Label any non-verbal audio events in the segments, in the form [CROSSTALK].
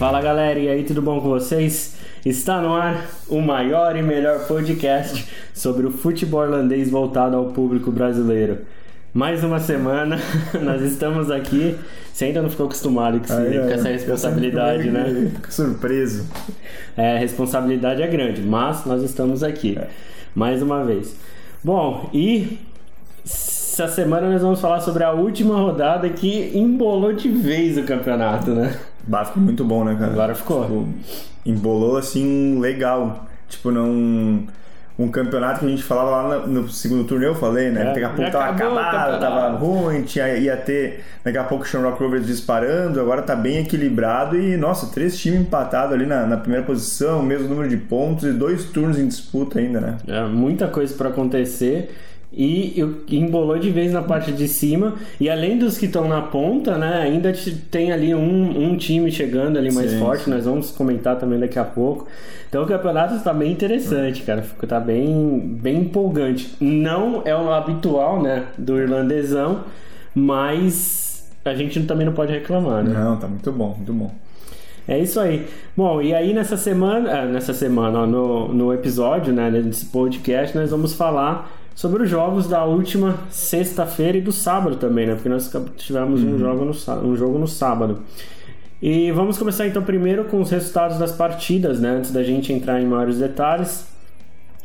Fala galera, e aí, tudo bom com vocês? Está no ar o maior e melhor podcast sobre o futebol irlandês voltado ao público brasileiro. Mais uma semana, [LAUGHS] nós estamos aqui. Você ainda não ficou acostumado com, Aí, com é, essa responsabilidade, eu né? Fico surpreso. É, a responsabilidade é grande, mas nós estamos aqui. Mais uma vez. Bom, e essa semana nós vamos falar sobre a última rodada que embolou de vez o campeonato, né? Bah, ficou muito bom, né, cara? Agora ficou. Tipo, embolou assim, legal. Tipo, não. Um campeonato que a gente falava lá no, segundo turno, eu falei, né? É, daqui a pouco tava acabado, tava ruim, tinha, ia ter daqui a pouco o Shamrock Rovers disparando, agora tá bem equilibrado e, nossa, três times empatados ali na, na primeira posição, mesmo número de pontos e dois turnos em disputa ainda, né? É, muita coisa para acontecer e eu- embolou de vez na parte de cima e além dos que estão na ponta, né, ainda te- tem ali um, um time chegando ali mais Sim, forte, sim. nós vamos comentar também daqui a pouco. Então o campeonato está bem interessante, cara, ficou tá bem bem empolgante. Não é o habitual, né, do irlandesão, mas a gente também não pode reclamar, né? Não, tá muito bom, muito bom. É isso aí. Bom, e aí nessa semana, ah, nessa semana, ó, no, no episódio, né, nesse podcast, nós vamos falar sobre os jogos da última sexta-feira e do sábado também, né? Porque nós tivemos um, jogo no, um jogo no sábado. E vamos começar então primeiro com os resultados das partidas, né? Antes da gente entrar em maiores detalhes.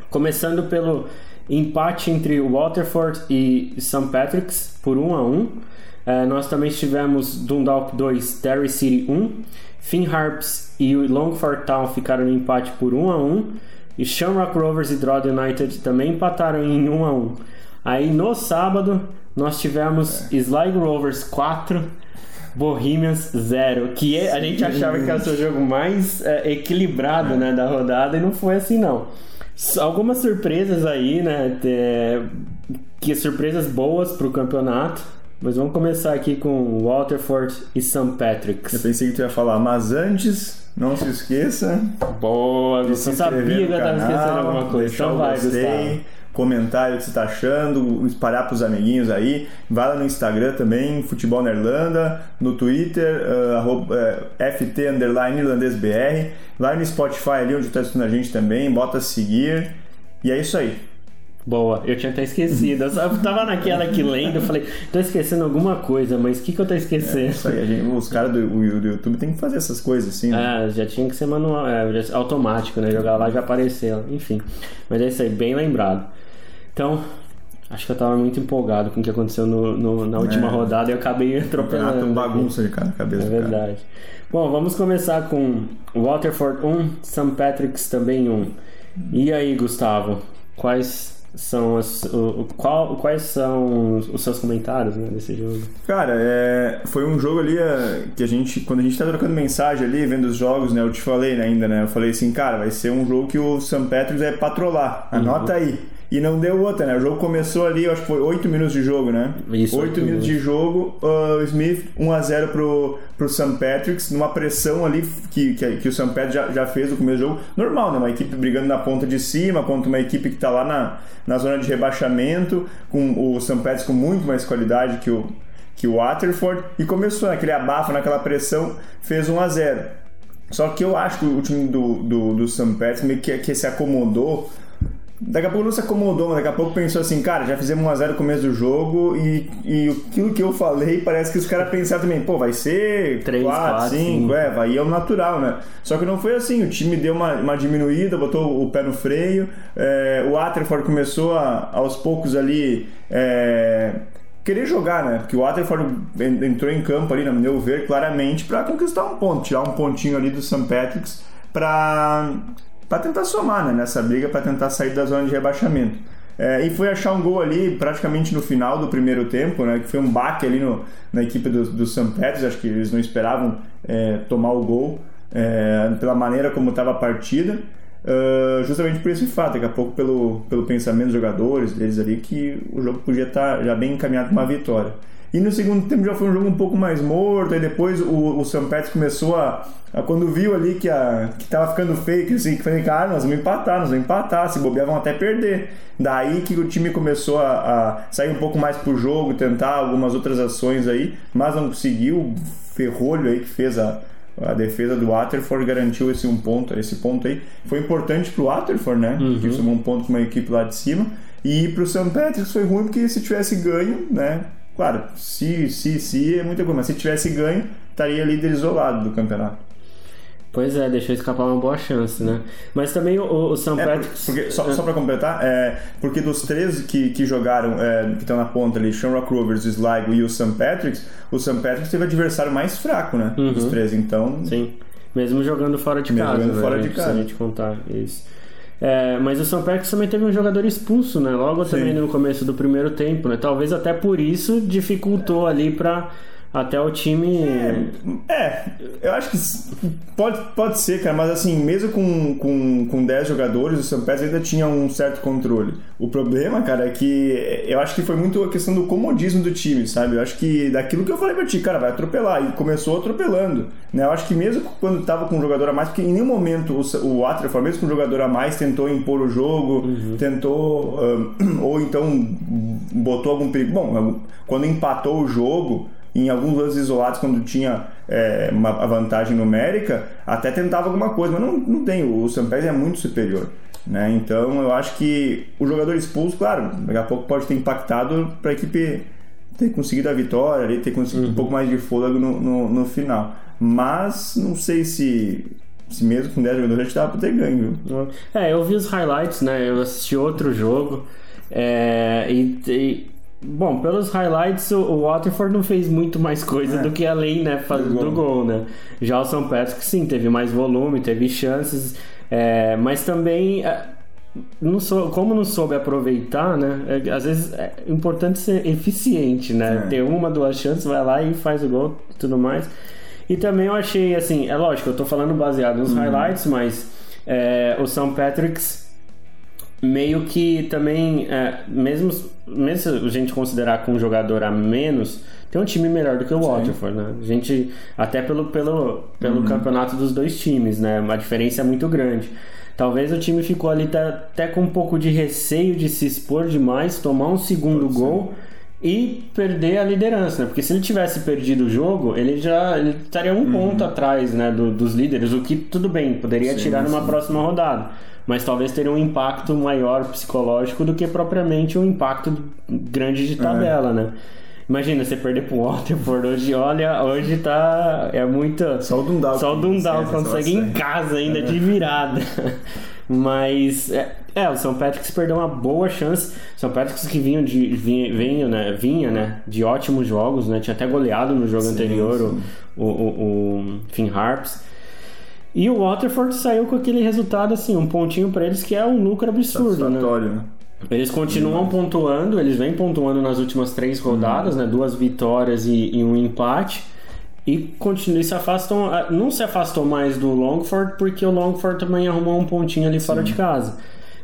Começando pelo empate entre Waterford e St. Patrick's por 1 a 1. Eh, nós também tivemos Dundalk 2, Derry City 1. Finn Harps e o Longford Town ficaram no empate por 1 a 1. E Shamrock Rovers e Drogheda United também empataram em 1 a 1. Aí no sábado nós tivemos Sligo Rovers 4, Bohemians 0, que é- a gente achava que ser o jogo mais é, equilibrado né, da rodada e não foi assim não. Algumas surpresas aí, né? é, que surpresas boas pro campeonato. Mas vamos começar aqui com Waterford e St. Eu Patrick's. pensei que tu ia falar, mas antes, não se esqueça Boa, inscrever Sabia que no eu tava canal, esquecendo alguma coisa. Então o vai, gostei, comentário o que você tá achando, espalhar pros amiguinhos aí. Vai lá no Instagram também, Futebol na Irlanda, no Twitter, ah, arroba, eh, FT underline irlandês BR. Lá no Spotify ali onde tá assistindo a gente também, bota seguir. E é isso aí. Boa, eu tinha até esquecido. Eu tava naquela aqui lendo, eu falei, tô esquecendo alguma coisa, mas o que, que eu tô esquecendo? Isso aí, gente- os caras do, do YouTube tem que fazer essas coisas assim, né? Ah, já tinha que ser manual, é, automático, né? Jogar lá já apareceu, enfim. Mas é isso aí, bem lembrado. Então, acho que eu tava muito empolgado com o que aconteceu no, no- na última É. rodada e eu acabei é atropelando. um bagunça de cada cabeça É cara. verdade. Bom, vamos começar com Waterford 1, St. Patrick's também 1. E aí, Gustavo, quais são as, o, qual, quais são os seus comentários né, desse jogo? Cara, é, foi um jogo ali é, que a gente, quando a gente tá trocando mensagem ali, vendo os jogos, né? Eu te falei né, ainda, né? Eu falei assim, cara, vai ser um jogo que o St. Patrick's vai patrollar. Anota aí. E não deu outra, né? O jogo começou ali, eu acho que foi 8 minutos de jogo, né? Isso, 8 oito minutos de jogo, uh, o Smith 1x0 pro, pro St. Patrick's, numa pressão ali que, que, que o St. Patrick's já, já fez no começo do jogo. Normal, né? Uma equipe brigando na ponta de cima contra uma equipe que tá lá na, na zona de rebaixamento, com o St. Patrick's com muito mais qualidade que o, que o Waterford, e começou naquele abafo, naquela pressão, fez 1 a 0 Só que eu acho que o time do, do, do St. Patrick's meio que, que se acomodou. Daqui a pouco não se acomodou, mas daqui a pouco pensou assim, cara, já fizemos 1x0 no começo do jogo e, e aquilo que eu falei parece que os caras pensaram também, pô, vai ser Três, 4, quatro, 5, cinco. é, vai é o natural, né? Só que não foi assim, o time deu uma, uma diminuída, botou o pé no freio, é, o Waterford começou a, aos poucos ali é, querer jogar, né? Porque o Waterford en- entrou em campo ali, no meu ver, claramente para conquistar um ponto, tirar um pontinho ali do St. Patrick's para para tentar somar né, nessa briga, para tentar sair da zona de rebaixamento. É, e foi achar um gol ali praticamente no final do primeiro tempo, né, que foi um baque ali no, na equipe do, do St. Patrick's, acho que eles não esperavam é, tomar o gol é, pela maneira como estava a partida. Justamente por esse fato, daqui a pouco pelo, pelo pensamento dos jogadores, deles ali, que o jogo podia estar já bem encaminhado para uma vitória. E no segundo tempo já foi um jogo um pouco mais morto, aí depois o, o. Patrick's começou a, a, Quando viu ali que, a, que tava ficando fake, assim, que falei, cara, nós vamos empatar, nós vamos empatar, se bobear vão até perder. Daí que o time começou a, a sair um pouco mais pro jogo, tentar algumas outras ações aí, mas não conseguiu. O ferrolho aí que fez a, A defesa do Waterford garantiu esse um ponto, esse ponto aí. Foi importante pro Waterford, né? Uhum. Que somou um ponto com uma equipe lá de cima. E pro St. Patrick's foi ruim porque se tivesse ganho, né? Claro, se, se, se é muita coisa, mas se tivesse ganho, estaria líder isolado do campeonato. Pois é, deixou escapar uma boa chance, né? Mas também o, o St. É, Patrick's. porque, só, só para completar, é, porque dos três que, que jogaram, é, que estão na ponta ali, Shamrock Rovers, Sligo e o St. Patrick's, o St. Patrick's teve o adversário mais fraco, né? Uhum. Dos três, então. Sim. Mesmo jogando fora de Mesmo casa. jogando né, fora de casa. Se a gente contar isso. É, mas o São Patrick's também teve um jogador expulso, né? Logo também no começo do primeiro tempo, né? Talvez até por isso dificultou ali para até o time. É, eu acho que pode, pode ser, cara, mas assim, mesmo com, com, com 10 jogadores, o São Paulo ainda tinha um certo controle. O problema, cara, é que eu acho que foi muito a questão do comodismo do time, sabe? Eu acho que daquilo que eu falei pra ti, cara, vai atropelar. E começou atropelando. Né? Eu acho que mesmo quando tava com um jogador a mais, porque em nenhum momento o, o Waterford, mesmo com um jogador a mais, tentou impor o jogo, tentou, ah, ou então botou algum perigo. Bom, quando empatou o jogo, em alguns lances isolados, quando tinha é, uma a vantagem numérica, até tentava alguma coisa, mas não, não tem. O Sampés é muito superior. Né? Então eu acho que o jogador expulso, claro, daqui a pouco pode ter impactado para a equipe ter conseguido a vitória, ali, ter conseguido Uhum. um pouco mais de fôlego no, no, no final. Mas não sei se, se mesmo com 10 jogadores a gente dava para ter ganho. Viu? É, eu vi os highlights, né? Eu assisti outro jogo. É, e, e- bom, pelos highlights, o, Waterford não fez muito mais coisa É. do que além né, Do do, gol. gol, né? Já o São Patrick, sim, teve mais volume, teve chances, é, mas também. é, não sou, como não soube aproveitar, né? é, às vezes é importante ser eficiente, né? É. Ter uma, duas chances, vai lá e faz o gol e tudo mais. E também eu achei, assim, é lógico, eu tô falando baseado nos highlights, mas é, o São Patrick's meio que também, é, mesmo, mesmo se a gente considerar com um jogador a menos, tem um time melhor do que o Waterford, né? A gente, até pelo, pelo, pelo campeonato dos dois times, né? Uma diferença muito grande. Talvez o time ficou ali até, até com um pouco de receio de se expor demais, tomar um segundo gol e perder a liderança, né? Porque se ele tivesse perdido o jogo, ele já ele estaria um ponto atrás, né, do- dos líderes, o que tudo bem, poderia Sim, tirar numa sim. próxima rodada, mas talvez teria um impacto maior psicológico do que propriamente um impacto grande de tabela, né? Imagina você perder pro Waterford hoje, olha, hoje tá é muita Só o Dundalk. só o Dundalk Esquece, consegue em casa ainda de virada. [LAUGHS] Mas é, é, o São Patrick's perdeu uma boa chance. São Patrick's que vinha de vinha, vinha, né, vinha, né, de ótimos jogos, né? Tinha até goleado no jogo Sim, anterior sim. o, o, o, Finn Harps. E o Waterford saiu com aquele resultado assim, um pontinho pra eles que é um lucro absurdo, né? Né? Eles continuam pontuando, eles vêm pontuando nas últimas três rodadas, né? Duas vitórias e, e um empate. E continuam, e se afastam. ah, Não se afastou mais do Longford, porque o Longford também arrumou um pontinho ali fora de casa.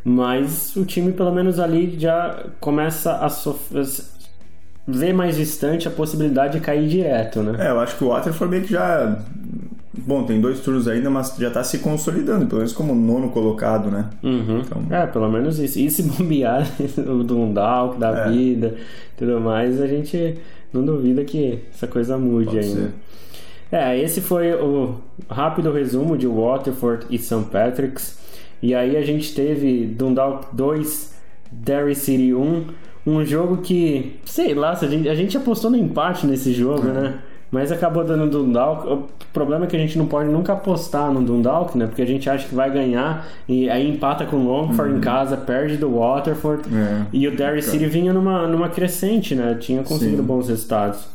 Mas o time, pelo menos ali, já começa a sofrer. ver mais distante a possibilidade de cair direto, né? É, eu acho que o Waterford meio que já. Bom, tem dois turnos ainda, mas já tá se consolidando, pelo menos como nono colocado, né? Uhum. Então- É, pelo menos isso. E se [LAUGHS] bombear o Dundalk da É. vida tudo mais, a gente não duvida que essa coisa mude Pode ainda. ser. É, esse foi o rápido resumo de Waterford e St. Patrick's. E aí a gente teve Dundalk 2, Derry City 1. Um jogo que, sei lá, a gente, a gente apostou no empate nesse jogo, É. né? Mas acabou dando Dundalk. O problema é que a gente não pode nunca apostar no Dundalk, né? Porque a gente acha que vai ganhar e aí empata com o Longford em casa, perde do Waterford. Uhum. É. E o Derry City vinha numa, numa crescente, né? Tinha conseguido Sim. bons resultados.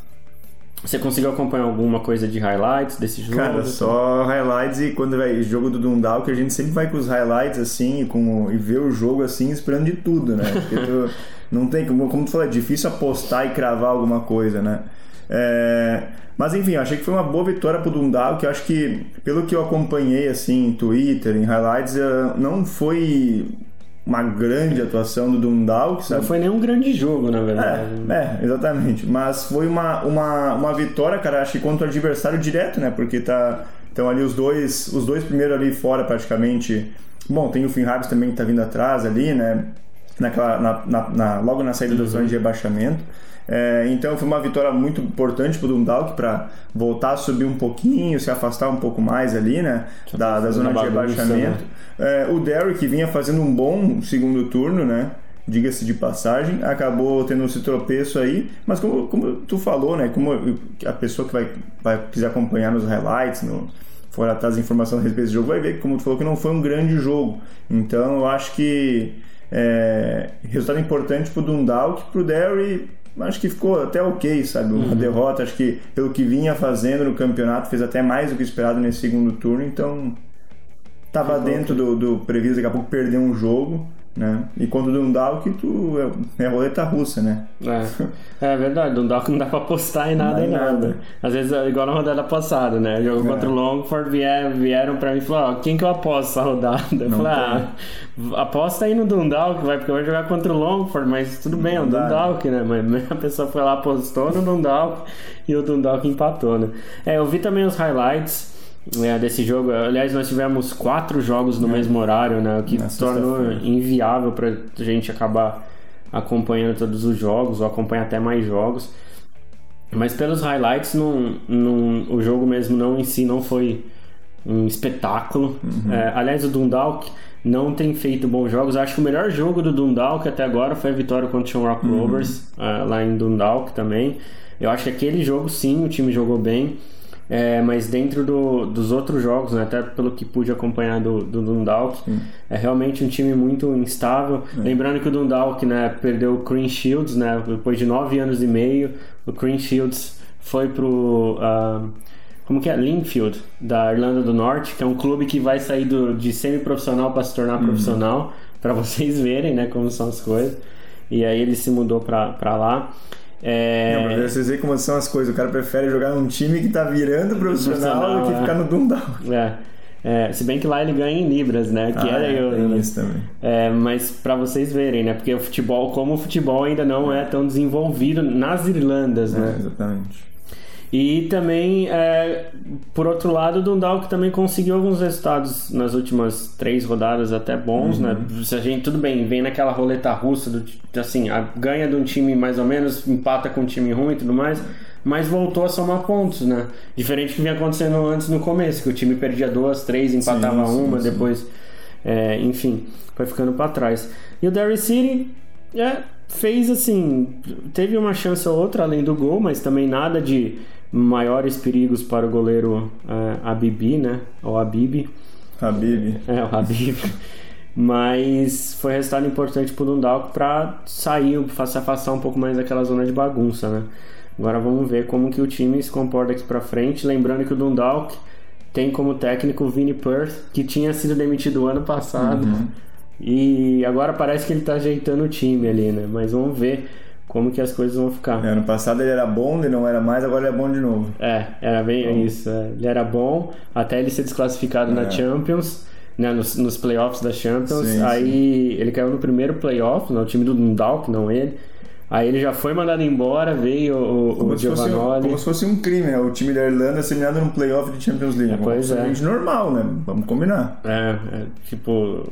Você conseguiu acompanhar alguma coisa de highlights desse jogo? Cara, só highlights e quando vai jogo do Dundalk, a gente sempre vai com os highlights assim e, com, e ver o jogo assim, esperando de tudo, né? [LAUGHS] Porque tu, não tem, como, como tu falou, é difícil apostar e cravar alguma coisa, né? É, mas enfim, eu achei que foi uma boa vitória pro Dundalk, eu acho que, pelo que eu acompanhei assim em Twitter, em highlights, não foi uma grande atuação do Dundalk, sabe? Não foi nenhum grande jogo, na verdade. É, é, exatamente. Mas foi uma, uma, uma vitória, cara, acho que contra o adversário direto, né? Porque tá estão ali os dois, os dois primeiros ali fora praticamente. Bom, tem o Finn Harris também que tá vindo atrás ali, né? naquela, na, na, na, logo na saída uhum. da zona de rebaixamento. É, então foi uma vitória muito importante para o Dundalk para voltar a subir um pouquinho, se afastar um pouco mais ali, né, da, da zona de rebaixamento. Né? É, o Derrick vinha fazendo um bom segundo turno, né? diga-se de passagem, acabou tendo esse tropeço aí, mas como, como tu falou, né, como a pessoa que vai, vai quiser acompanhar nos highlights, no, for atrás da informação a respeito desse jogo, vai ver, como tu falou, que não foi um grande jogo. Então eu acho que é, resultado importante pro Dundalk, pro Derry, acho que ficou até ok, sabe? Uma uhum. derrota, acho que pelo que vinha fazendo no campeonato, fez até mais do que esperado nesse segundo turno, então tava dentro do, do previsto, daqui a pouco perder um jogo né? E quando o Dundalk, tu é, é roleta russa, né? É, é verdade, Dundalk não dá pra apostar em nada, em nada. nada. Às vezes, igual na rodada passada, né? Jogo é. contra o Longford, vieram, vieram pra mim e falaram, quem que eu aposto essa rodada? Eu não falei, ah, aposta aí no Dundalk, vai, porque vai jogar contra o Longford, mas tudo bem, é o Dundalk, né? Mas [LAUGHS] a pessoa foi lá, apostou no Dundalk e o Dundalk empatou, né? É, eu vi também os highlights é, desse jogo. Aliás, nós tivemos quatro jogos no é. mesmo horário, né? O que Nossa, tornou inviável para a gente acabar acompanhando todos os jogos, ou acompanhar até mais jogos. Mas pelos highlights, não, não, o jogo mesmo não em si não foi um espetáculo. Uhum. É, aliás, o Dundalk não tem feito bons jogos. Acho que o melhor jogo do Dundalk até agora foi a vitória contra o Shamrock uhum. Rovers, uh, lá em Dundalk também. Eu acho que aquele jogo sim, o time jogou bem. É, mas dentro do, dos outros jogos, né, até pelo que pude acompanhar do, do Dundalk, Sim. é realmente um time muito instável. É. Lembrando que o Dundalk né, perdeu o Green Shields, né, depois de nove anos e meio. O Green Shields foi pro. Uh, como que é? Linfield, da Irlanda do Norte, que é um clube que vai sair do, de semi-profissional para se tornar uhum. profissional, [LAUGHS] para vocês verem né, como são as coisas. E aí ele se mudou para lá. É... Não, pra vocês verem como são as coisas. O cara prefere jogar num time que tá virando profissional, do que é. ficar no Dundalk. É. É, se bem que lá ele ganha em libras, né? Que ah, era é, eu. Tem isso também. É, mas para vocês verem, né? Porque o futebol, como o futebol ainda não é tão desenvolvido nas Irlandas, né? É, exatamente. E também, é, por outro lado, o Dundalk também conseguiu alguns resultados nas últimas três rodadas até bons, né? uhum. né? Se a gente, tudo bem, vem naquela roleta russa, do, assim, a, ganha de um time mais ou menos, empata com um time ruim e tudo mais, mas voltou a somar pontos, né? Diferente do que vinha acontecendo antes no começo, que o time perdia duas, três, empatava sim, uma, sim. depois, é, enfim, foi ficando para trás. E o Derry City, é, fez assim, teve uma chance ou outra além do gol, mas também nada de maiores perigos para o goleiro uh, Abibi, né? Ou Abib. Habib. É, o Habib. [LAUGHS] Mas foi resultado importante para o Dundalk para sair, se afastar um pouco mais daquela zona de bagunça, né? Agora vamos ver como que o time se comporta aqui para frente. Lembrando que o Dundalk tem como técnico o Vini Perth, que tinha sido demitido ano passado. Uhum. E agora parece que ele está ajeitando o time ali, né? Mas vamos ver como que as coisas vão ficar. É, ano passado ele era bom, ele não era mais, agora ele é bom de novo. É, era bem bom. isso. É. Ele era bom até ele ser desclassificado é. na Champions, né, nos, nos playoffs da Champions. Sim, aí sim. ele caiu no primeiro playoff, no time do Dundalk, não ele. Aí ele já foi mandado embora, veio o, como o Giovanoli. como se fosse um crime, né? O time da Irlanda ser eliminado num playoff de Champions League. É, pois é. normal, né? Vamos combinar. É, é tipo,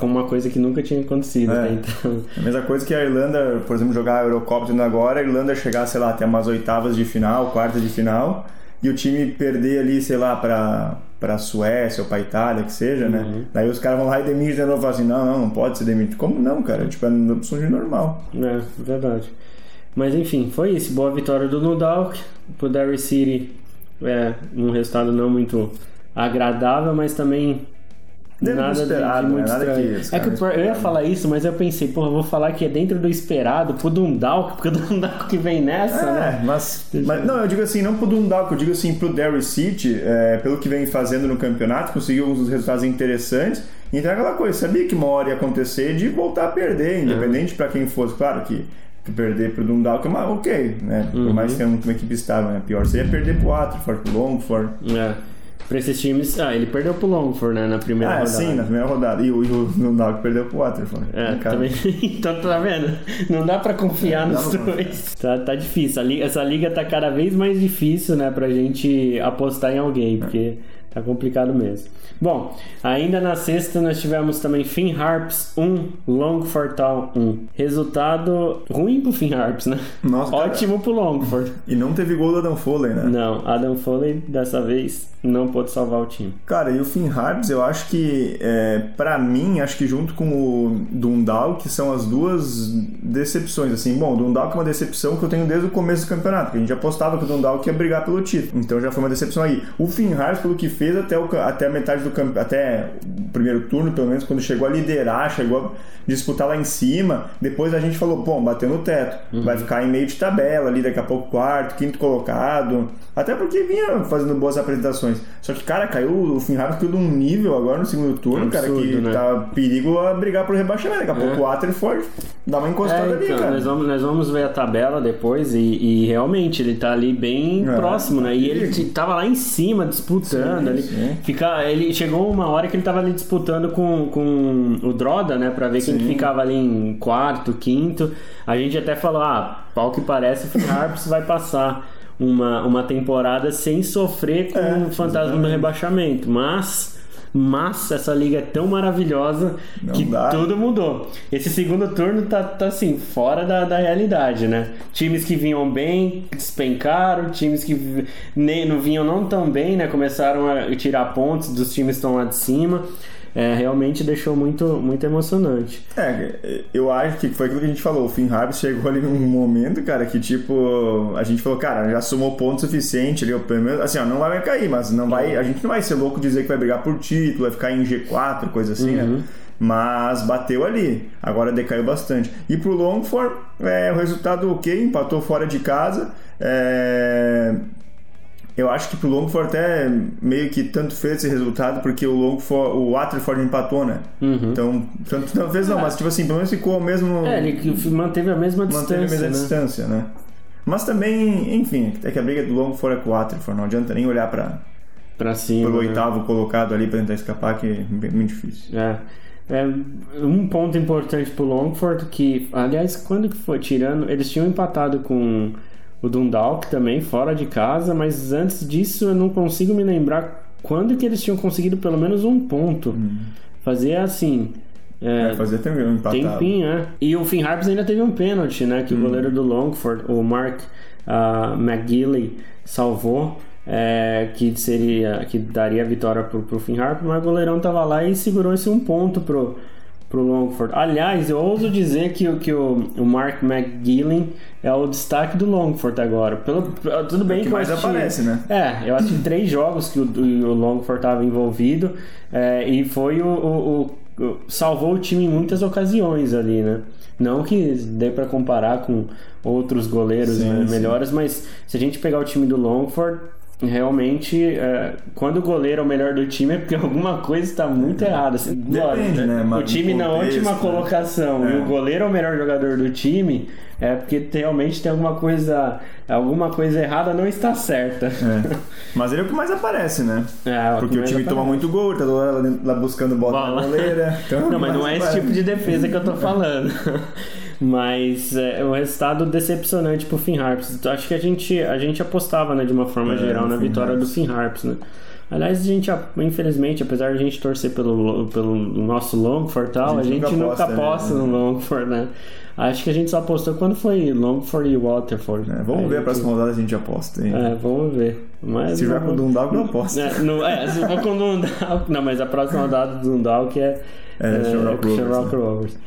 como uma coisa que nunca tinha acontecido é. então. É a mesma coisa que a Irlanda, por exemplo, jogar a Eurocopa agora, a Irlanda chegar, sei lá, até umas oitavas de final, quartas de final e o time perder ali, sei lá, para para Suécia ou para Itália, que seja, né? uhum. né? Daí os caras vão lá e demitem de novo, assim, não, não, não pode ser demitido. Como não, cara? Tipo, é uma opção de normal. É, verdade. Mas enfim, foi isso. Boa vitória do Nudalk. Pro Derry City, é um resultado não muito agradável, mas também Dentro nada esperado, de, muito né? nada que É que eu, eu ia falar isso, mas eu pensei, porra, vou falar que é dentro do esperado pro Dundalk, porque o [LAUGHS] Dundalk que vem nessa, é, né? Mas, mas, não, eu digo assim, não pro Dundalk, eu digo assim pro Derry City, é, pelo que vem fazendo no campeonato, conseguiu alguns resultados interessantes. Então é aquela coisa, sabia que uma hora ia acontecer de voltar a perder, independente é. para quem fosse. Claro que perder pro Dundalk é uma, ok, né? Por mais uhum. que é uma equipe estável, né? Pior seria perder pro Waterford, pro Longford. É. Pra esses times. Ah, ele perdeu pro Longford, né? Na primeira ah, rodada. sim, na primeira rodada. E o, e o Nundalk perdeu pro Waterford. É, também. [LAUGHS] então tá vendo? Não dá pra confiar é, nos dois. Tá, tá difícil. Liga, essa liga tá cada vez mais difícil, né? Pra gente apostar em alguém. É. Tá complicado mesmo. Bom, ainda na sexta nós tivemos também Finn Harps 1, Longford Town 1. Resultado ruim pro Finn Harps, né? Nossa, cara. Ótimo pro Longford. E não teve gol do Adam Foley, né? Não, Adam Foley dessa vez não pôde salvar o time. Cara, e o Finn Harps, eu acho que, é, para mim, acho que junto com o Dundalk são as duas decepções, assim. Bom, o Dundalk é uma decepção que eu tenho desde o começo do campeonato, que a gente apostava que o Dundalk ia brigar pelo título. Então já foi uma decepção aí. O Finn Harps, pelo que fez até, o, até a metade do campeonato, até o primeiro turno, pelo menos, quando chegou a liderar, chegou a disputar lá em cima, depois a gente falou, bom, bateu no teto. Uhum. Vai ficar em meio de tabela ali, daqui a pouco quarto, quinto colocado. Até porque vinha fazendo boas apresentações. Só que, cara, caiu o caiu de um nível agora no segundo turno, cara, que Absurdo, né? tá perigo a brigar por rebaixamento. Daqui a pouco o Waterford dá uma encostada É, ali, então, cara. nós, vamos, nós vamos ver a tabela depois e, e realmente ele tá ali bem É, próximo, né? E ele tava lá em cima disputando. Sim, ali, sim. Fica, ele chegou uma hora que ele tava ali disputando com, com o Droda, né? Pra ver quem Sim. ficava ali em quarto, quinto. A gente até falou, ah, pau que parece, o Finn [LAUGHS] Harps vai passar uma, uma temporada sem sofrer com É, o fantasma do rebaixamento. Mas. Mas essa liga é tão maravilhosa Não que dá. tudo mudou. Esse segundo turno tá, tá assim, fora da, da realidade, né? Times que vinham bem despencaram, times que nem, não vinham não tão bem, né? Começaram a tirar pontos dos times que estão lá de cima. É, realmente deixou muito, muito emocionante. É, eu acho que foi aquilo que a gente falou. O Finn Harps chegou ali num momento, cara, que tipo, a gente falou, cara, já somou ponto suficiente ali, pelo menos, assim, ó, não vai cair, mas não vai, a gente não vai ser louco dizer que vai brigar por título, vai ficar em G4, coisa assim, né? Mas bateu ali, agora decaiu bastante. E pro Longford, é, o resultado ok, empatou fora de casa. É, eu acho que pro Longford até meio que tanto fez esse resultado, porque o Longford, o Waterford empatou, né? Então, tanto não fez não, mas tipo assim, pelo menos ficou o mesmo. É, ele manteve a mesma manteve a distância. mesma né? distância, né? Mas também, enfim, é que a briga do Longford é com o Waterford, não adianta nem olhar para Pra cima. o né? oitavo colocado ali para tentar escapar, que é muito difícil. É. É, um ponto importante pro Longford que, aliás, quando que foi tirando, eles tinham empatado com o Dundalk também fora de casa, mas antes disso eu não consigo me lembrar quando que eles tinham conseguido pelo menos um ponto. Fazer assim, é, É, também um empatado. tempinho, né? E o Finn Harps ainda teve um pênalti, né? Que o goleiro do Longford, o Mark ah, McGilley, salvou. é, que seria que daria a vitória pro, pro Finn Harps, mas o goleirão tava lá e segurou esse um ponto pro, pro Longford. Aliás, eu ouso dizer que, o- que o, o Mark McGillen é o destaque do Longford agora. Pelo, tudo bem É que eu mais assisti- aparece, né? é, eu assisti [LAUGHS] três jogos que o, o Longford estava envolvido é, e foi o, o- o- o- salvou o time em muitas ocasiões ali, né? Não que dê para comparar com outros goleiros Sim, né, sim. melhores, mas se a gente pegar o time do Longford realmente é, quando o goleiro é o melhor do time é porque [LAUGHS] alguma coisa está muito errada. Assim, Depende, né? O Mas time no na contexto, última né? colocação e É. o goleiro é o melhor jogador do time é porque realmente tem alguma coisa alguma coisa errada não está certa. É. Mas ele é o que mais aparece, né? É, o Porque que o time toma aparece. muito gol, tá lá, lá buscando bola Bola. na goleira. Então, Não, mas não é esse aparece. tipo de defesa que eu tô falando. [LAUGHS] Mas é um resultado decepcionante pro Finn Harps. Então, Acho que a gente, a gente apostava, né, de uma forma É, geral, na Finn vitória Harps. do Finn Harps, né? Aliás, a gente, infelizmente, apesar de a gente torcer pelo, pelo nosso Longford e tal, A a gente gente, nunca aposta, aposta né? no Longford, né? Acho que a gente só apostou quando foi Longford e Waterford. É, vamos Aí ver a que- próxima rodada a gente aposta. Hein? É, vamos ver. Mas Se jogar vamos- com o Dundalk, eu aposto. [LAUGHS] É, no, é, se for com o Dundalk. Não, mas a próxima rodada do Dundalk é, É, com o Rovers, Shamrock né?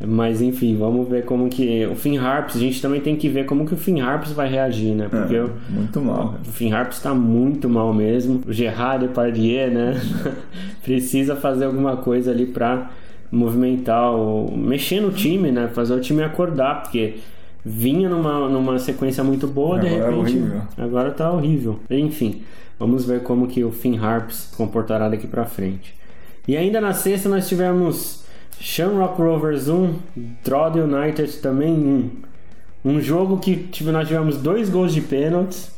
Mas enfim, vamos ver como que. O Finn Harps, a gente também tem que ver como que o Finn Harps vai reagir, né? Porque É, muito mal. o Finn Harps tá muito mal mesmo. O Gerard Depardieu, né? [LAUGHS] Precisa fazer alguma coisa ali pra movimentar, o, mexer no time, né? Fazer o time acordar, porque vinha numa, numa sequência muito boa, de Agora é repente. horrível. Agora tá horrível. Enfim, vamos ver como que o Finn Harps se comportará daqui pra frente. E ainda na sexta nós tivemos Shamrock Rovers 1, Droid United também 1. Um jogo que tive- nós tivemos dois gols de pênaltis.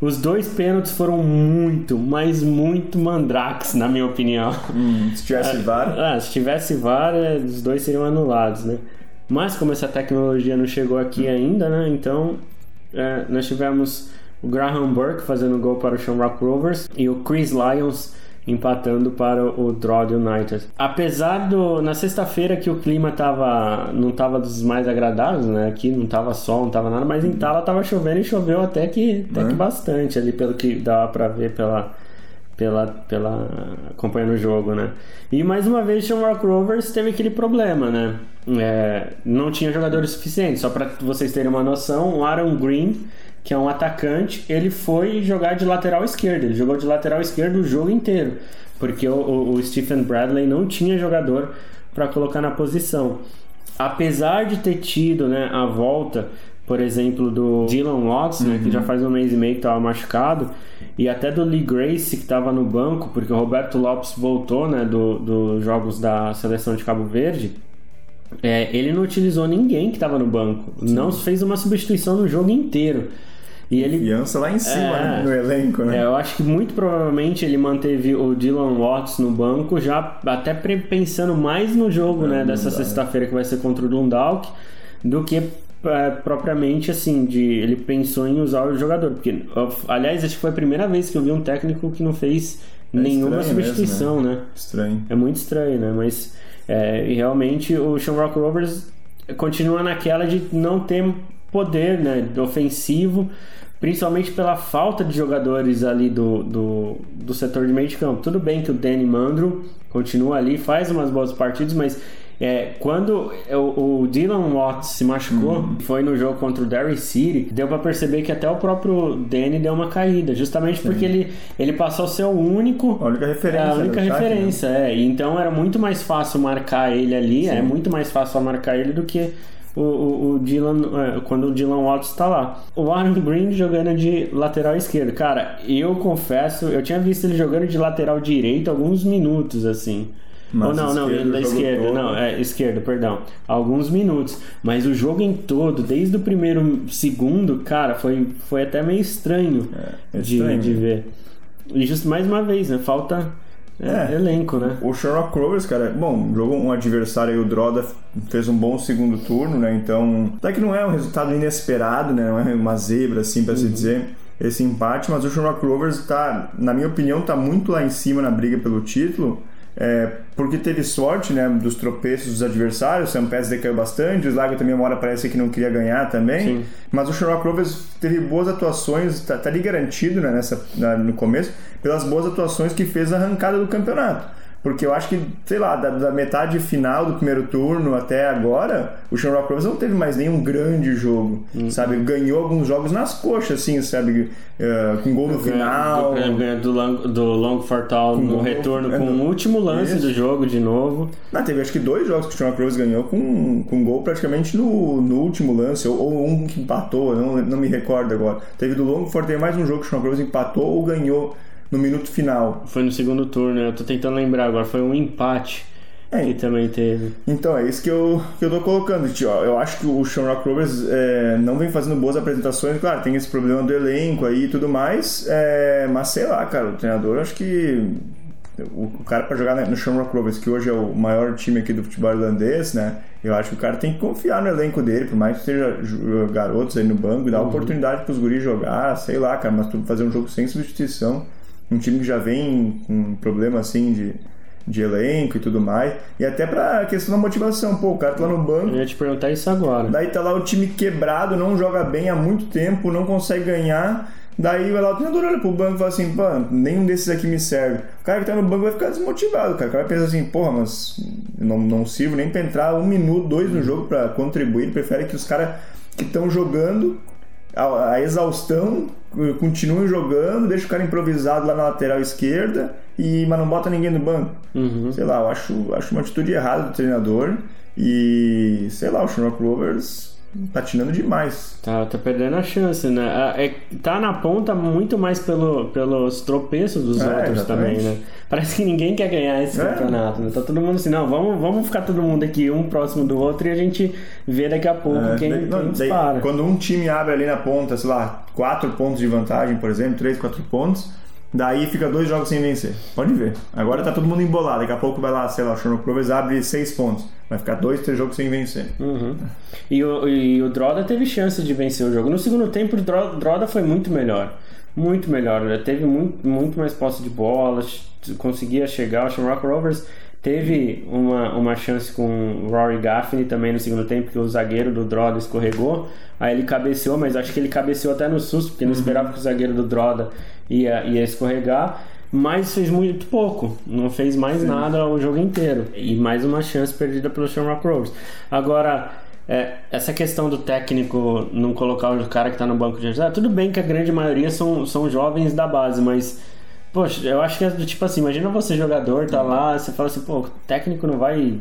Os dois pênaltis foram muito, mas muito mandrakes, na minha opinião. Hum, se tivesse VAR, Ah, se tivesse VAR, é, os dois seriam anulados, né? Mas como essa tecnologia não chegou aqui ainda, né? Então é, nós tivemos o Graham Burke fazendo gol para o Shamrock Rovers e o Chris Lyons empatando para o Drod United. Apesar do na sexta-feira que o clima tava não tava dos mais agradáveis, né? Aqui não tava sol, não tava nada, mas em Tala tava chovendo e choveu até que até que bastante ali pelo que dava para ver pela pela, pela acompanhando o jogo, né? E mais uma vez o Shamrock Rovers teve aquele problema, né? É, não tinha jogadores suficientes. Só para vocês terem uma noção, o Aaron Green que é um atacante, ele foi jogar de lateral esquerdo. Ele jogou de lateral esquerdo o jogo inteiro, porque o, o, Stephen Bradley não tinha jogador para colocar na posição. Apesar de ter tido né, a volta, por exemplo, do Dylan Watts, né, que já uhum. faz um mês e meio que estava machucado, e até do Lee Grace, que estava no banco, porque o Roberto Lopes voltou né, dos do jogos da seleção de Cabo Verde. É, ele não utilizou ninguém que estava no banco, Sim. não fez uma substituição no jogo inteiro. E ele Confiança lá em cima, é, né, no elenco, né? É, eu acho que muito provavelmente ele manteve o Dylan Watts no banco, já até pensando mais no jogo, né, dessa sexta-feira que vai ser contra o Dundalk, do que é, propriamente assim, de ele pensou em usar o jogador. Porque, aliás, acho que foi a primeira vez que eu vi um técnico que não fez é nenhuma substituição, mesmo, né? né? Estranho. É muito estranho, né? Mas é, realmente o Shamrock Rovers continua naquela de não ter poder né, ofensivo principalmente pela falta de jogadores ali do, do, do setor de meio de campo. Tudo bem que o Danny Mandro continua ali, faz umas boas partidas, mas é, quando o, Dylan Watts se machucou, uhum. foi no jogo contra o Derry City, deu para perceber que até o próprio Danny deu uma caída, justamente Sim. porque ele, ele passou a ser o único. A única referência. É, a única referência, né? é. Então era muito mais fácil marcar ele ali, Sim. é muito mais fácil marcar ele do que o, o, o Dylan, é, quando o Dylan Watts está lá. O Aaron Green jogando de lateral esquerdo. Cara, eu confesso, eu tinha visto ele jogando de lateral direito alguns minutos, assim. Mas Ou não, não, ele da esquerda, todo. não, é esquerda, perdão. Alguns minutos. Mas o jogo em todo, desde o primeiro segundo, cara, foi, foi até meio estranho, é, é estranho. De, de ver. E justo mais uma vez, né? Falta é, é, elenco, né? O Sherlock Rovers, cara, bom, jogou um adversário aí, o Droda fez um bom segundo turno, né? Então, até que não é um resultado inesperado, né? Não é uma zebra, assim, para uhum. se dizer, esse empate, mas o Sherlock Rovers tá, na minha opinião, tá muito lá em cima na briga pelo título. É, porque teve sorte né, dos tropeços dos adversários, o Sam Pets decaiu bastante, o Slago também uma hora parece que não queria ganhar também, Sim. mas o Sherlock Rovers teve boas atuações, tá, tá ali garantido né, nessa, na, no começo, pelas boas atuações que fez na arrancada do campeonato. Porque eu acho que, sei lá, da, da, metade final do primeiro turno até agora, o Shamrock Rovers não teve mais nenhum grande jogo, uhum. sabe? Ganhou alguns jogos nas coxas, assim, sabe? Uh, com gol no final. Do, do, long, do Long Fortal no gol, retorno, com o último lance isso. do jogo de novo. Não, teve acho que dois jogos que o Shamrock Rovers ganhou com, com gol praticamente no, no último lance, ou, ou um que empatou, não, não me recordo agora. Teve do Long Fortal mais um jogo que o Shamrock Rovers empatou ou ganhou no minuto final. Foi no segundo turno, eu tô tentando lembrar agora, foi um empate. É, que também teve. Então, é isso que eu, que eu tô colocando. Tio. Eu acho que o Shamrock Rovers é, não vem fazendo boas apresentações. Claro, tem esse problema do elenco aí e tudo mais. É, mas sei lá, cara, o treinador, acho que o, o cara para jogar no Shamrock Rovers, que hoje é o maior time aqui do futebol irlandês, né? Eu acho que o cara tem que confiar no elenco dele, por mais que seja garotos aí no banco, e dar uhum. oportunidade pros guris jogar, sei lá, cara, mas tu fazer um jogo sem substituição um time que já vem com um problema assim de, de elenco e tudo mais. E até pra questão da motivação, pô, o cara tá lá no banco. Eu ia te perguntar isso agora. Daí tá lá o time quebrado, não joga bem há muito tempo, não consegue ganhar. Daí vai lá o treinador olha pro banco e fala assim, pô, nenhum desses aqui me serve. O cara que tá no banco vai ficar desmotivado, cara. O cara vai pensar assim, porra, mas não, não sirvo nem pra entrar um minuto, dois no jogo pra contribuir. Ele prefere que os caras que estão jogando a, a exaustão, continuem jogando, deixa o cara improvisado lá na lateral esquerda, e, mas não bota ninguém no banco. Uhum. Sei lá, eu acho, acho uma atitude errada do treinador. E sei lá, o Shamrock Rovers patinando demais. Tá, tá perdendo a chance, né? É, tá na ponta muito mais pelo, pelos tropeços dos é, outros exatamente. também, né? Parece que ninguém quer ganhar esse é. campeonato, né? Tá todo mundo assim, não, vamos, vamos ficar todo mundo aqui um próximo do outro e a gente vê daqui a pouco é, quem, não, quem dispara. Quando um time abre ali na ponta, sei lá, quatro pontos de vantagem, por exemplo, três, quatro pontos, Daí fica dois jogos sem vencer. Pode ver. Agora tá todo mundo embolado. Daqui a pouco vai lá, sei lá, o Shamrock Rovers abre seis pontos. Vai ficar dois, três jogos sem vencer. Uhum. E, o, e o Droda teve chance de vencer o jogo. No segundo tempo, o Droda foi muito melhor. Muito melhor. Ele teve muito, muito mais posse de bola, conseguia chegar. O Shamrock Rovers teve uma, uma chance com o Rory Gaffney também no segundo tempo, que o zagueiro do Droda escorregou. Aí ele cabeceou, mas acho que ele cabeceou até no susto, porque não uhum. esperava que o zagueiro do Droda ia, ia escorregar mas fez muito pouco, não fez mais Sim. nada o jogo inteiro. E mais uma chance perdida pelo Shamrock Rovers. Agora, é, essa questão do técnico não colocar o cara que está no banco de reserva, tudo bem que a grande maioria são, são jovens da base, mas. Poxa, eu acho que é do tipo assim, imagina você jogador, tá lá, você fala assim, pô, o técnico não vai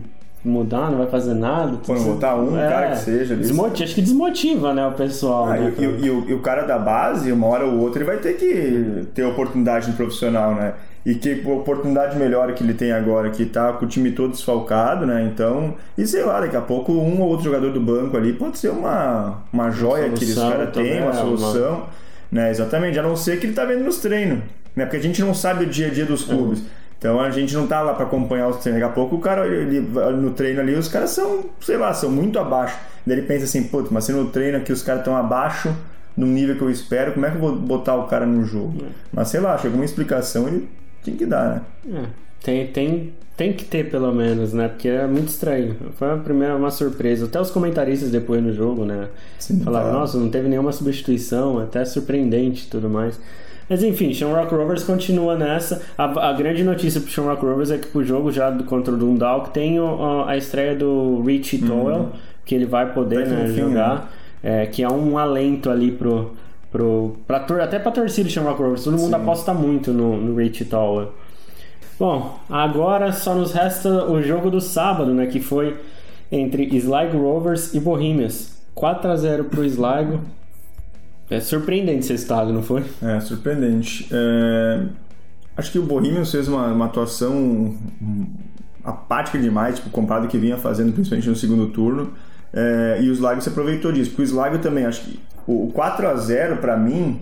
mudar, não vai fazer nada. Quando botar um é, cara que seja. Desmotiva, acho que desmotiva, né, o pessoal. Ah, né, e, e, e, o, e, o, cara da base, uma hora ou outra, ele vai ter que ter oportunidade no profissional, né? E que oportunidade melhor que ele tem agora, que tá com o time todo desfalcado, né? Então, e sei lá, daqui a pouco um ou outro jogador do banco ali pode ser uma, uma joia que os caras têm, uma é, solução. Uma... Né, exatamente, a não ser que ele tá vendo nos treinos, né? Porque a gente não sabe o dia a dia dos uhum. clubes. Então a gente não tá lá para acompanhar os treinos. Daqui a pouco o cara, ele, no treino ali, os caras são, sei lá, são muito abaixo. Daí ele pensa assim, putz, mas se no treino aqui os caras estão abaixo do nível que eu espero, como é que eu vou botar o cara no jogo? É. Mas sei lá, chegou uma explicação ele tinha que dar, né? É. Tem, tem, tem que ter pelo menos, né? Porque é muito estranho. Foi a primeira uma surpresa. Até os comentaristas depois no jogo, né? Sim, Falaram, tá. nossa, não teve nenhuma substituição, até surpreendente e tudo mais. Mas enfim, Shamrock Rovers continua nessa. A, a grande notícia pro Shamrock Rovers é que pro jogo já do, contra o Dundalk tem o, a, estreia do Richie uhum. Towell, que ele vai poder né, jogar, né? é, que é um alento ali pro. pro pra, até pra torcida do Shamrock Rovers. Todo mundo Sim. aposta muito no, no Richie Towell. Bom, agora só nos resta o jogo do sábado, né? Que foi entre Sligo Rovers e Bohemians. 4 a 0 pro Sligo. É surpreendente esse estado, não foi? É, surpreendente. É... Acho que o Bohemians fez uma, uma atuação apática demais, tipo, comparado ao que vinha fazendo, principalmente no segundo turno. É... E o Sligo se aproveitou disso, porque o Sligo também, acho que o 4 a 0 para mim,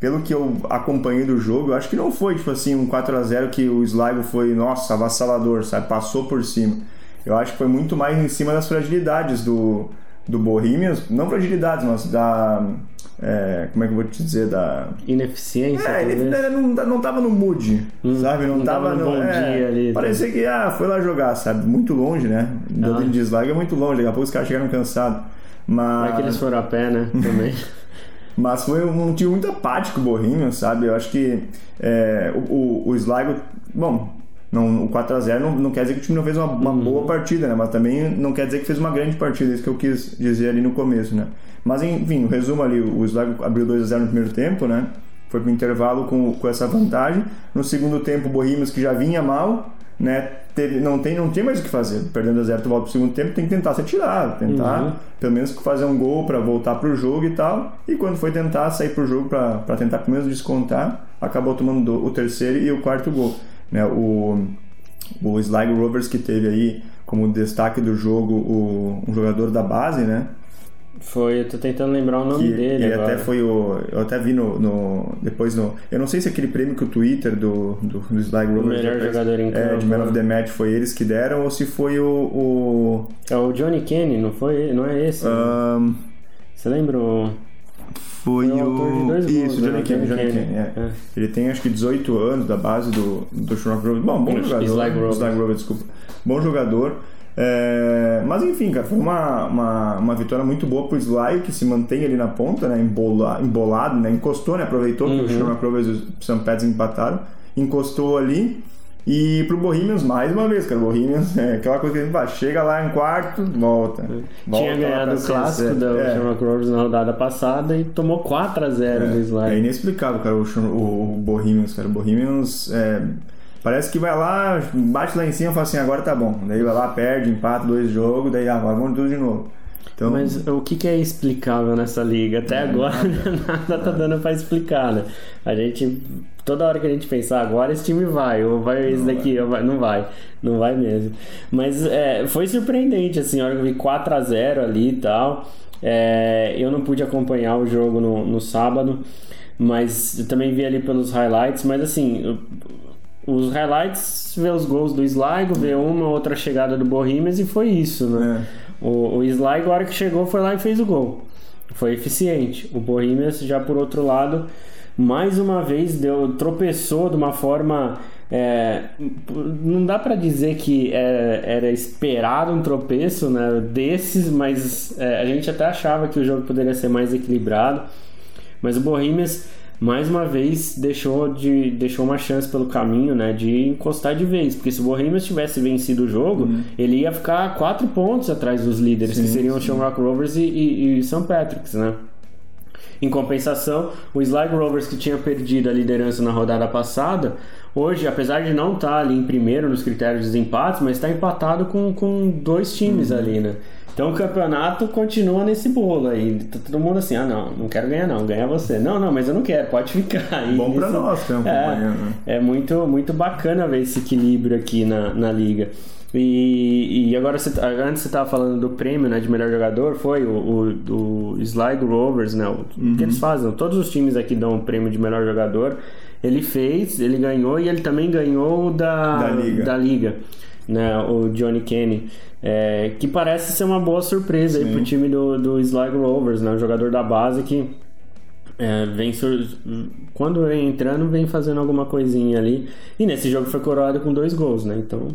pelo que eu acompanhei do jogo, eu acho que não foi, tipo assim, um 4 a 0 que o Sligo foi, nossa, avassalador, sabe? Passou por cima. Eu acho que foi muito mais em cima das fragilidades do, do Bohemians, não fragilidades, mas da é, como é que eu vou te dizer, da... Ineficiência, É, ele, não, não tava no mood, hum, sabe? Não, não tava, tava no... Bom é, dia ali. Parecia que, ah, foi lá jogar, sabe? Muito longe, né? Deu ah. dislike é muito longe, daqui a pouco os caras chegaram cansados. Mas... É que eles foram a pé, né? [LAUGHS] Também. Mas foi um time muito apático o Borrinho, sabe? Eu acho que é, o, o, o Sligo... Bom, não, o 4x0 não, não, quer dizer que o time não fez uma, uma uhum. boa partida, né? Mas também não quer dizer que fez uma grande partida, isso que eu quis dizer ali no começo, né? Mas enfim, o resumo ali, o Sligo abriu 2 a 0 no primeiro tempo, né? Foi pro intervalo com, com essa vantagem. No segundo tempo, o Bohemians, que já vinha mal, né? Teve, não, tem, não tem mais o que fazer. Perdendo a zero, tu volta pro segundo tempo, tem que tentar se atirar, tentar uhum. pelo menos fazer um gol para voltar pro jogo e tal. E quando foi tentar sair pro jogo para tentar pelo menos descontar, acabou tomando o terceiro e o quarto gol. Né? O, o Sligo Rovers que teve aí como destaque do jogo o, um jogador da base, né? Foi, eu tô tentando lembrar o nome que, dele. E até foi o. Eu até vi no, no, Depois no. Eu não sei se aquele prêmio que o Twitter do, do, do Sly Rovers. O melhor jogador em campo. É, de Man of the Match foi eles que deram, ou se foi o. o... É o Johnny Kenny, não foi? Não é esse? Um... Você lembra o. Foi, foi o. o... Isso, Johnny, né? Kenny, Johnny Kenny. É. É. Ele tem acho que 18 anos da base do, do Shamrock Rovers. Bom, bom jogador. Sly Rovers. Sly desculpa. Bom jogador. É, mas enfim, cara, foi uma, uma, uma vitória muito boa pro Sly, que se mantém ali na ponta, né? Embola, embolado, né? Encostou, né? Aproveitou uhum. que o. Shamrock Rovers e o St. Pets empataram. Encostou ali. E pro Bohemians, mais uma vez, cara, o Bohemians é aquela coisa que a gente fala, chega lá em quarto, volta. volta Tinha ganhado o clássico da é. Shamrock Rovers na rodada passada e tomou 4 a 0 é, no Sly. É inexplicável, cara, o, o, o Bohemians, cara. O Bohemians é Parece que vai lá, bate lá em cima e fala assim, agora tá bom. Daí vai lá, perde, empata dois jogos, daí ah, vamos tudo de novo. Então... Mas o que, que é explicável nessa liga? Até agora nada. [LAUGHS] nada tá dando para explicar, né? A gente, toda hora que a gente pensar agora esse time vai, ou vai esse daqui, ou vai, não vai, não vai mesmo. Mas é, foi surpreendente, assim, a hora que eu vi 4x0 ali e tal. É, eu não pude acompanhar o jogo no, no sábado, mas eu também vi ali pelos highlights. Mas assim, os highlights vê os gols do Sligo, vê uma outra chegada do Bohemians e foi isso, né? É. O, o Sligo, a hora que chegou, foi lá e fez o gol. Foi eficiente. O Bohemians, já por outro lado, mais uma vez deu tropeçou de uma forma é, não dá para dizer que é, era esperado um tropeço né, desses, mas é, a gente até achava que o jogo poderia ser mais equilibrado. Mas o Bohemians mais uma vez deixou, de, deixou uma chance pelo caminho né, de encostar de vez. Porque se o Bohemians tivesse vencido o jogo, uhum. ele ia ficar quatro pontos atrás dos líderes, sim, que seriam sim. o Shamrock Rovers e, e, e St. Patrick's. Né? Em compensação, o Sligo Rovers, que tinha perdido a liderança na rodada passada, hoje, apesar de não estar ali em primeiro nos critérios de empates, mas está empatado com, com dois times uhum. ali, né? Então o campeonato continua nesse bolo aí. Tá todo mundo assim, ah não, não quero ganhar não, ganha você. Não, não, mas eu não quero, pode ficar. Bom para nós, campo é, é muito, muito bacana ver esse equilíbrio aqui na, na liga. E, e agora, você, antes você estava falando do prêmio né, de melhor jogador, foi o, o, o Sligo Rovers, né? O uhum. que eles fazem? Todos os times aqui dão o prêmio de melhor jogador. Ele fez, ele ganhou e ele também ganhou da, da liga. Da liga né, o Johnny Kenny, é, que parece ser uma boa surpresa aí pro time do, do Sligo Rovers, né, um jogador da base que é, vem sur... quando vem entrando vem fazendo alguma coisinha ali e nesse jogo foi coroado com dois gols, né? Então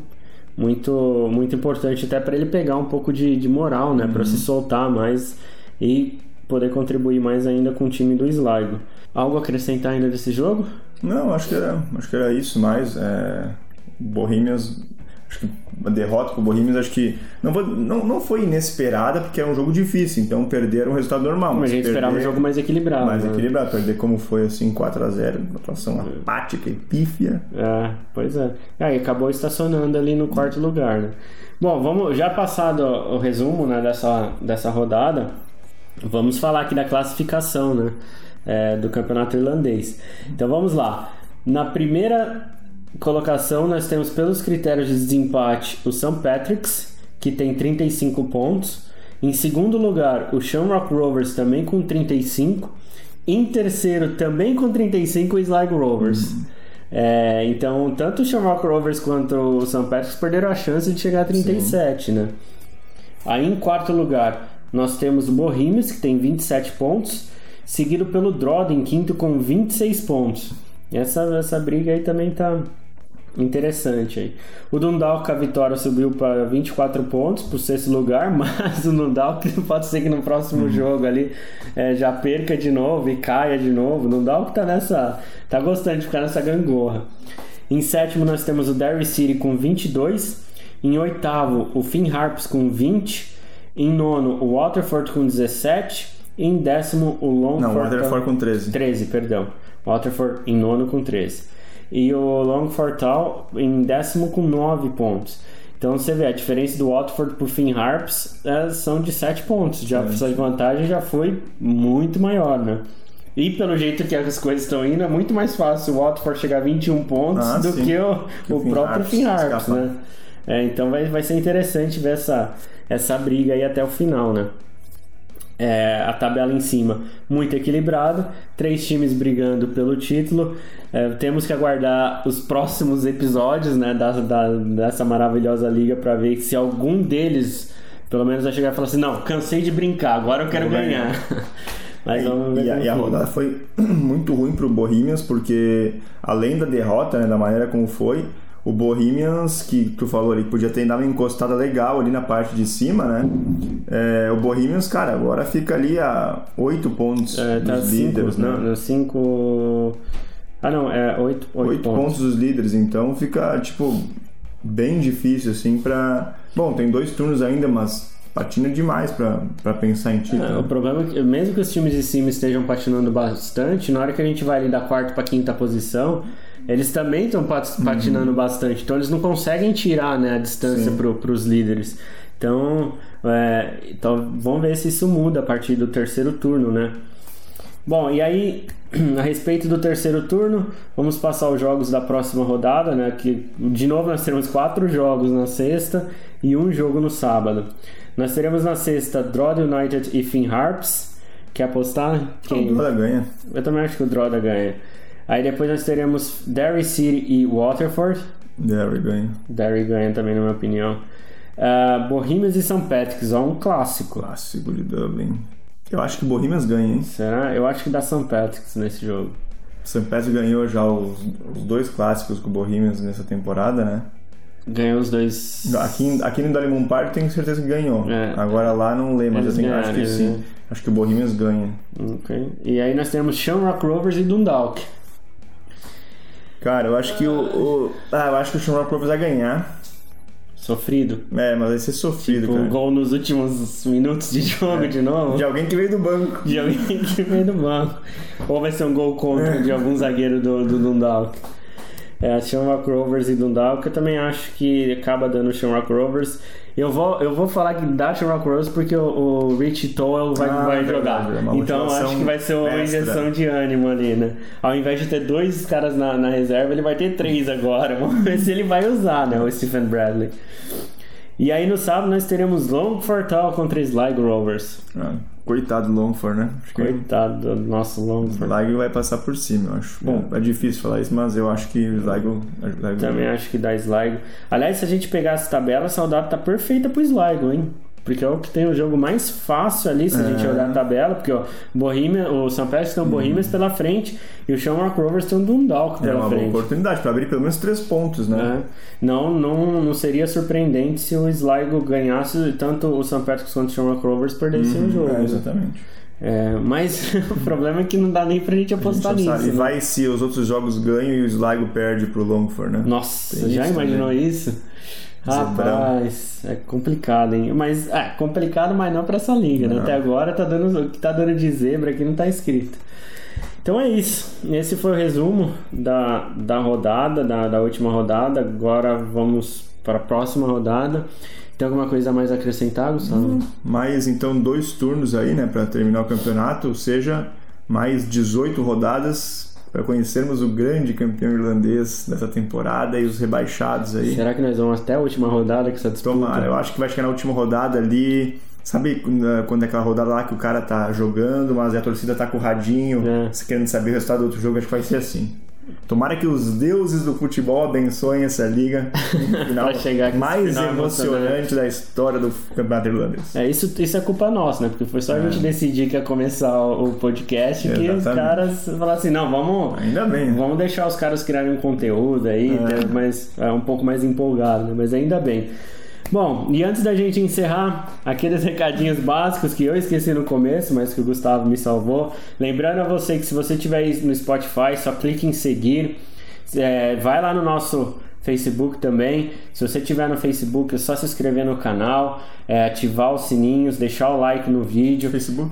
muito muito importante até para ele pegar um pouco de, de moral, né? Uhum. Para se soltar mais e poder contribuir mais ainda com o time do Sligo. Algo a acrescentar ainda desse jogo? Não, acho que era, acho que era isso mais. É... Bohemians Acho que a derrota com o Bohemians acho que não, não, não foi inesperada porque era um jogo difícil, então perderam um resultado normal. Mas, mas a gente esperava um jogo mais equilibrado. Mais né? equilibrado, perder como foi assim 4 a 0 uma atuação apática e pífia. É, pois é. Aí acabou estacionando ali no quarto lugar, né? Bom, vamos já passado o resumo né, dessa, dessa rodada, vamos falar aqui da classificação né, é, do campeonato irlandês. Então vamos lá. Na primeira colocação, nós temos pelos critérios de desempate o St. Patrick's, que tem 35 pontos. Em segundo lugar, o Shamrock Rovers também com 35. Em terceiro, também com 35, o Sligo Rovers. Uhum. É, então, tanto o Shamrock Rovers quanto o St. Patrick's perderam a chance de chegar a 37, Sim. né? Aí em quarto lugar, nós temos o Bohemians, que tem 27 pontos, seguido pelo Drodd em quinto com 26 pontos. Essa, essa briga aí também tá interessante aí. O Dundalk, a vitória subiu para 24 pontos para o sexto lugar, [LAUGHS] mas o Dundalk pode ser que no próximo uhum. jogo ali é, já perca de novo e caia de novo. O Dundalk tá nessa, tá gostando de ficar nessa gangorra. Em sétimo nós temos o Derry City com 22, em oitavo o Finn Harps com 20, em nono o Waterford com 17, em décimo o Longford Não, o Waterford com 13. 13, perdão. Waterford em nono com 13. E o Longford Town em décimo com 9 pontos. Então você vê, a diferença do Watford por Finn Harps é, são de 7 pontos. Já, essa vantagem já foi muito maior, né? E pelo jeito que as coisas estão indo, é muito mais fácil o Watford chegar a 21 pontos ah, do sim. que o, que o, o próprio Finn Harps, né? É, então vai, vai ser interessante ver essa, essa briga aí até o final, né? É, a tabela em cima muito equilibrada, três times brigando pelo título. É, temos que aguardar os próximos episódios né, da, da dessa maravilhosa liga para ver se algum deles, pelo menos, vai chegar e falar assim: não, cansei de brincar, agora eu quero ganhar. ganhar. [LAUGHS] Mas vamos ver e, a, e a rodada foi [CLEARS THROAT] muito ruim para o Bohemians, porque além da derrota, né, da maneira como foi, o Bohemians, que tu falou ali, podia ter dado uma encostada legal ali na parte de cima, né? É, o Bohemians, cara, agora fica ali a 8 pontos é, tá dos cinco, líderes, né? 5. Ah, não, é 8, 8, 8 pontos. pontos dos líderes, então fica, tipo, bem difícil, assim, pra. Bom, tem dois turnos ainda, mas patina demais para pensar em título. É, o problema é que, mesmo que os times de cima estejam patinando bastante, na hora que a gente vai ali da quarta para quinta posição eles também estão patinando uhum. bastante, então eles não conseguem tirar né, a distância para os líderes. Então, é, então, vamos ver se isso muda a partir do terceiro turno, né? Bom, e aí, [CLEARS THROAT] a respeito do terceiro turno, vamos passar os jogos da próxima rodada, né? Que de novo nós teremos quatro jogos na sexta e um jogo no sábado. Nós teremos na sexta Droid United e Finn Harps. Quer apostar? Quem? O Droda ganha. Eu também acho que o Droda ganha. Aí depois nós teremos Derry City e Waterford. Derry ganha. Derry ganha também, na minha opinião. Uh, Bohemians e St. Patrick's, ó, um clássico. Clássico de Dublin. Eu acho que Bohemians ganha, hein? Será? Eu acho que dá St. Patrick's nesse jogo. St. Patrick's ganhou já os, os, dois clássicos com o Bohemians nessa temporada, né? Ganhou os dois. Aqui, aqui no Dalimon Park tenho certeza que ganhou. É. Agora lá não lembro, mas eu tenho, acho que sim. Acho que o Bohemians ganha. Ok. E aí nós temos Shamrock Rovers e Dundalk. Cara, eu acho que o, o. Ah, eu acho que o Shamrock Rovers vai ganhar. Sofrido. É, mas vai ser sofrido, tipo, cara. Um gol nos últimos minutos de jogo é. de novo. De alguém que veio do banco. De alguém que veio do banco. Ou vai ser um gol contra é. de algum zagueiro do, do Dundalk. É, Shamrock Rovers e Dundalk, eu também acho que acaba dando Shamrock Rovers. Eu vou, eu vou falar que dá Shamrock Rovers porque o, o Rich Towell vai, ah, vai jogar. É então acho que vai ser uma injeção de ânimo ali, né? Ao invés de ter dois caras na, na reserva, ele vai ter três agora. [LAUGHS] Vamos ver se ele vai usar, né? O Stephen Bradley. E aí no sábado nós teremos Longford Town contra Sligo Rovers. Ah, coitado do Longford, né? Acho coitado do nosso Longford. Sligo vai passar por cima, eu acho. Bom, é difícil falar isso, mas eu acho que Sligo... Sligo... Também acho que dá Sligo. Aliás, se a gente pegar essa tabela, a saudade tá perfeita pro Sligo, hein? Porque é o que tem o jogo mais fácil ali, se a gente é. olhar a tabela, porque ó, Bohemia, o São Pedro tem o Bohemians uhum. pela frente e o Shamrock Rovers tem o Dundalk pela frente. É uma frente. boa oportunidade para abrir pelo menos três pontos, né? É. Não, não, não seria surpreendente se o Sligo ganhasse tanto o São Patrick's quanto o Shamrock Rovers perdessem uhum. o jogo. É, exatamente. É, mas [LAUGHS] o problema é que não dá nem pra gente apostar gente nisso. E né? vai se os outros jogos ganham e o Sligo perde pro Longford, né? Nossa, Tem já imaginou também. isso? Rapaz, é complicado, hein? Mas é complicado, mas não para essa liga, né? Até agora tá dando o que tá dando de zebra aqui não tá escrito. Então é isso. Esse foi o resumo da, da rodada, da, da última rodada. Agora vamos para a próxima rodada. Tem alguma coisa mais a acrescentar, Gustavo? Hum, mais então dois turnos aí, né, para terminar o campeonato, ou seja, mais 18 rodadas para conhecermos o grande campeão irlandês dessa temporada e os rebaixados aí. Será que nós vamos até a última rodada que essa disputa? Tomara, eu acho que vai chegar na última rodada ali. Sabe quando é aquela rodada lá que o cara tá jogando, mas a torcida tá com o radinho, é. querendo saber o resultado do outro jogo? Acho que vai ser assim. Tomara que os deuses do futebol abençoem essa liga [LAUGHS] final chegar mais final emocionante da história do campeonato irlandês. É, isso, isso é culpa nossa, né? Porque foi só a gente é. decidir que ia começar o podcast Exatamente. que os caras falaram assim, não, vamos... Ainda bem. Né? Vamos deixar os caras criarem um conteúdo aí, é. Né? mas é um pouco mais empolgado, né? Mas ainda bem. Bom, e antes da gente encerrar, aqueles recadinhos básicos que eu esqueci no começo, mas que o Gustavo me salvou. Lembrando a você que se você estiver no Spotify, só clique em seguir. É, vai lá no nosso Facebook também. Se você estiver no Facebook, é só se inscrever no canal, é, ativar os sininhos, deixar o like no vídeo. Facebook?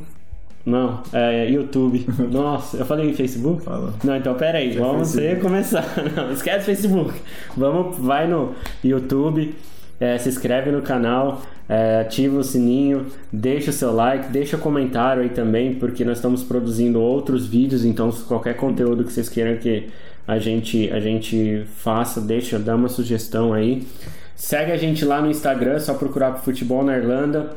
Não, é YouTube. [LAUGHS] Nossa, eu falei em Facebook? Fala. Não, então pera aí, vamos recomeçar. [LAUGHS] Não, esquece Facebook. Vamos, vai no YouTube é, se inscreve no canal, é, ativa o sininho, deixa o seu like, deixa o comentário aí também, porque nós estamos produzindo outros vídeos, então qualquer conteúdo que vocês queiram que a gente, a gente faça, deixa, dá uma sugestão aí. Segue a gente lá no Instagram, é só procurar por Futebol na Irlanda.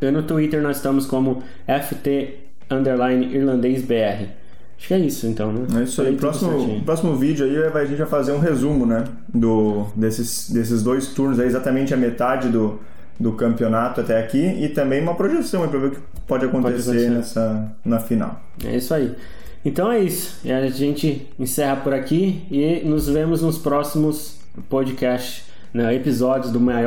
E no Twitter nós estamos como FT Irlandês BR. Acho que é isso, então, né? É isso aí. Próximo, próximo vídeo aí a gente vai fazer um resumo, né? Do, desses, desses dois turnos aí, exatamente a metade do, do campeonato até aqui e também uma projeção para ver o que pode acontecer, pode acontecer, Nessa, na final. É isso aí. Então é isso. A gente encerra por aqui e nos vemos nos próximos podcasts, né, episódios do maior